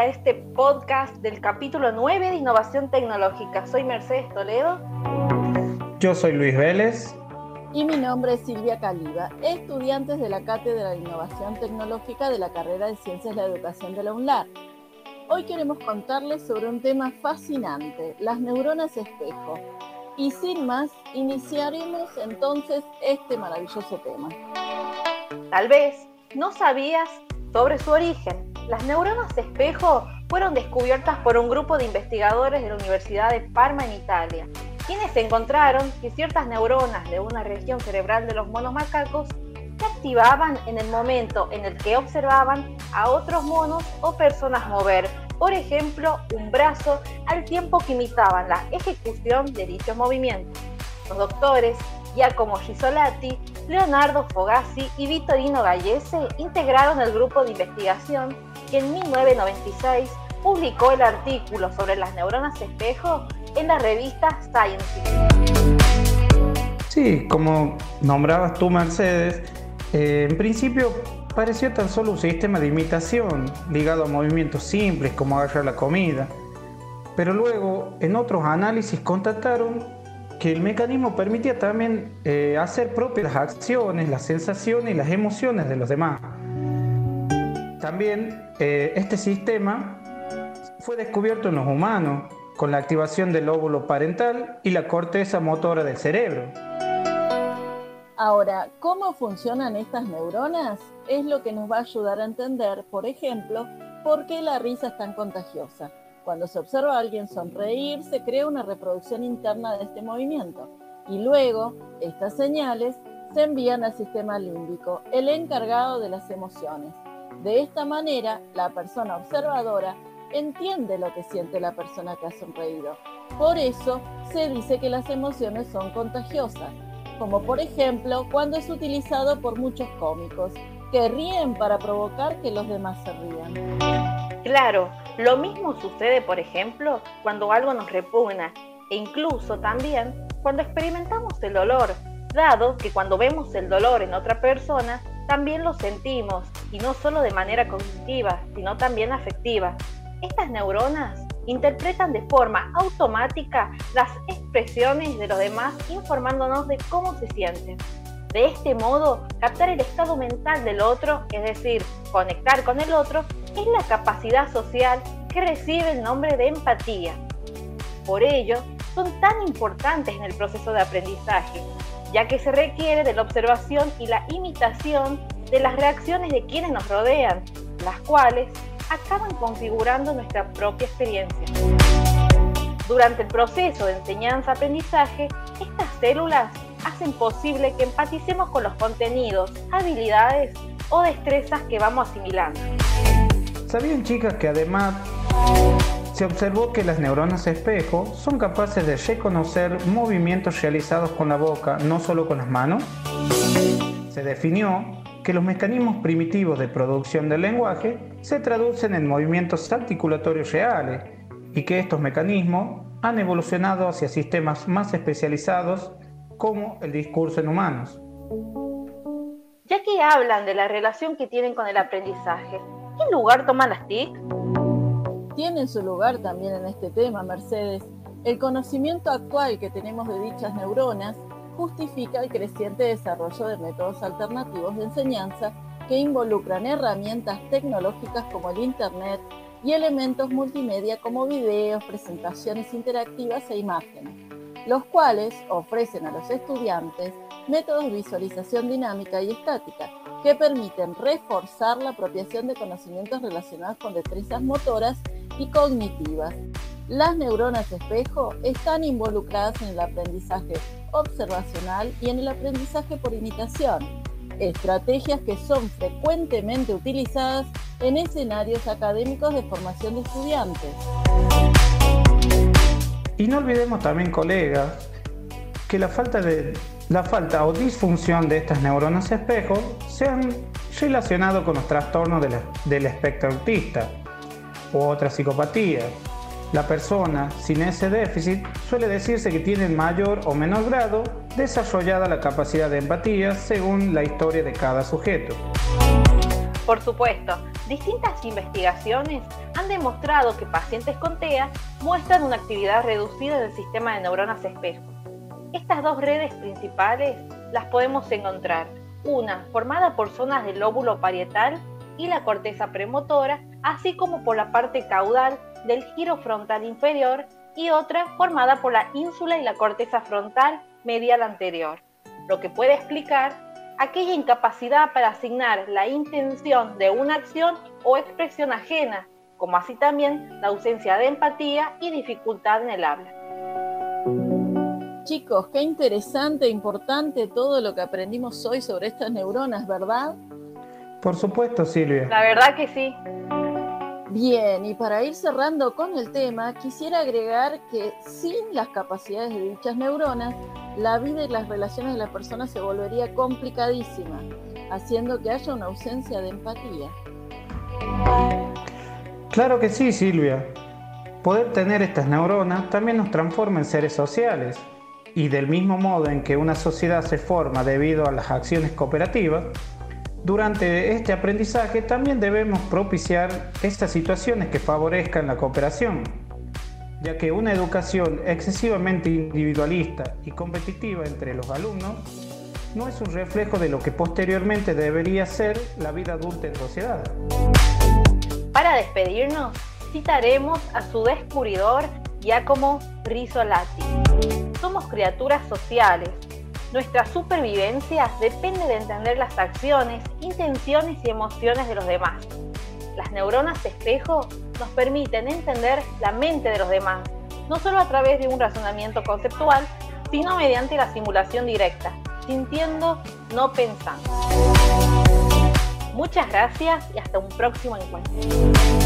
a este podcast del capítulo 9 de Innovación Tecnológica. Soy Mercedes Toledo. Yo soy Luis Vélez. Y mi nombre es Silvia Caliba, estudiantes de la Cátedra de Innovación Tecnológica de la carrera de Ciencias de la Educación de la UNLAR. Hoy queremos contarles sobre un tema fascinante, las neuronas espejo. Y sin más, iniciaremos entonces este maravilloso tema. Tal vez no sabías sobre su origen. Las neuronas espejo fueron descubiertas por un grupo de investigadores de la Universidad de Parma en Italia, quienes encontraron que ciertas neuronas de una región cerebral de los monos macacos se activaban en el momento en el que observaban a otros monos o personas mover, por ejemplo, un brazo al tiempo que imitaban la ejecución de dichos movimientos. Los doctores Giacomo Gisolati, Leonardo Fogazzi y Vittorino Gallese integraron el grupo de investigación que en 1996 publicó el artículo sobre las neuronas espejo en la revista Science. Sí, como nombrabas tú, Mercedes, eh, en principio pareció tan solo un sistema de imitación ligado a movimientos simples como agarrar la comida. Pero luego, en otros análisis, constataron que el mecanismo permitía también eh, hacer propias las acciones, las sensaciones y las emociones de los demás. También eh, este sistema fue descubierto en los humanos con la activación del óvulo parental y la corteza motora del cerebro. Ahora, ¿cómo funcionan estas neuronas? Es lo que nos va a ayudar a entender, por ejemplo, por qué la risa es tan contagiosa. Cuando se observa a alguien sonreír, se crea una reproducción interna de este movimiento y luego estas señales se envían al sistema límbico, el encargado de las emociones. De esta manera, la persona observadora entiende lo que siente la persona que ha sonreído. Por eso se dice que las emociones son contagiosas, como por ejemplo cuando es utilizado por muchos cómicos, que ríen para provocar que los demás se rían. Claro, lo mismo sucede, por ejemplo, cuando algo nos repugna e incluso también cuando experimentamos el dolor, dado que cuando vemos el dolor en otra persona, también lo sentimos, y no solo de manera cognitiva, sino también afectiva. Estas neuronas interpretan de forma automática las expresiones de los demás informándonos de cómo se sienten. De este modo, captar el estado mental del otro, es decir, conectar con el otro, es la capacidad social que recibe el nombre de empatía. Por ello, son tan importantes en el proceso de aprendizaje, ya que se requiere de la observación y la imitación de las reacciones de quienes nos rodean, las cuales acaban configurando nuestra propia experiencia. Durante el proceso de enseñanza-aprendizaje, estas células hacen posible que empaticemos con los contenidos, habilidades o destrezas que vamos asimilando. ¿Sabían chicas que además se observó que las neuronas espejo son capaces de reconocer movimientos realizados con la boca, no solo con las manos? Se definió que los mecanismos primitivos de producción del lenguaje se traducen en movimientos articulatorios reales y que estos mecanismos han evolucionado hacia sistemas más especializados como el discurso en humanos. Ya que hablan de la relación que tienen con el aprendizaje, ¿Qué lugar toman las TIC? Tienen su lugar también en este tema, Mercedes. El conocimiento actual que tenemos de dichas neuronas justifica el creciente desarrollo de métodos alternativos de enseñanza que involucran herramientas tecnológicas como el Internet y elementos multimedia como videos, presentaciones interactivas e imágenes, los cuales ofrecen a los estudiantes métodos de visualización dinámica y estática que permiten reforzar la apropiación de conocimientos relacionados con destrezas motoras y cognitivas. Las neuronas espejo están involucradas en el aprendizaje observacional y en el aprendizaje por imitación, estrategias que son frecuentemente utilizadas en escenarios académicos de formación de estudiantes. Y no olvidemos también, colegas, que la falta de la falta o disfunción de estas neuronas espejo se han relacionado con los trastornos del espectro autista u otras psicopatías. La persona sin ese déficit suele decirse que tiene en mayor o menor grado desarrollada la capacidad de empatía según la historia de cada sujeto. Por supuesto, distintas investigaciones han demostrado que pacientes con TEA muestran una actividad reducida del sistema de neuronas espejo. Estas dos redes principales las podemos encontrar, una formada por zonas del lóbulo parietal y la corteza premotora, así como por la parte caudal del giro frontal inferior y otra formada por la ínsula y la corteza frontal medial anterior, lo que puede explicar aquella incapacidad para asignar la intención de una acción o expresión ajena, como así también la ausencia de empatía y dificultad en el habla. Chicos, qué interesante e importante todo lo que aprendimos hoy sobre estas neuronas, ¿verdad? Por supuesto, Silvia. La verdad que sí. Bien, y para ir cerrando con el tema, quisiera agregar que sin las capacidades de dichas neuronas, la vida y las relaciones de las personas se volvería complicadísima, haciendo que haya una ausencia de empatía. Claro que sí, Silvia. Poder tener estas neuronas también nos transforma en seres sociales. Y del mismo modo en que una sociedad se forma debido a las acciones cooperativas, durante este aprendizaje también debemos propiciar estas situaciones que favorezcan la cooperación, ya que una educación excesivamente individualista y competitiva entre los alumnos no es un reflejo de lo que posteriormente debería ser la vida adulta en sociedad. Para despedirnos, citaremos a su descubridor Giacomo Rizzolatti. Somos criaturas sociales. Nuestra supervivencia depende de entender las acciones, intenciones y emociones de los demás. Las neuronas espejo nos permiten entender la mente de los demás, no solo a través de un razonamiento conceptual, sino mediante la simulación directa, sintiendo, no pensando. Muchas gracias y hasta un próximo encuentro.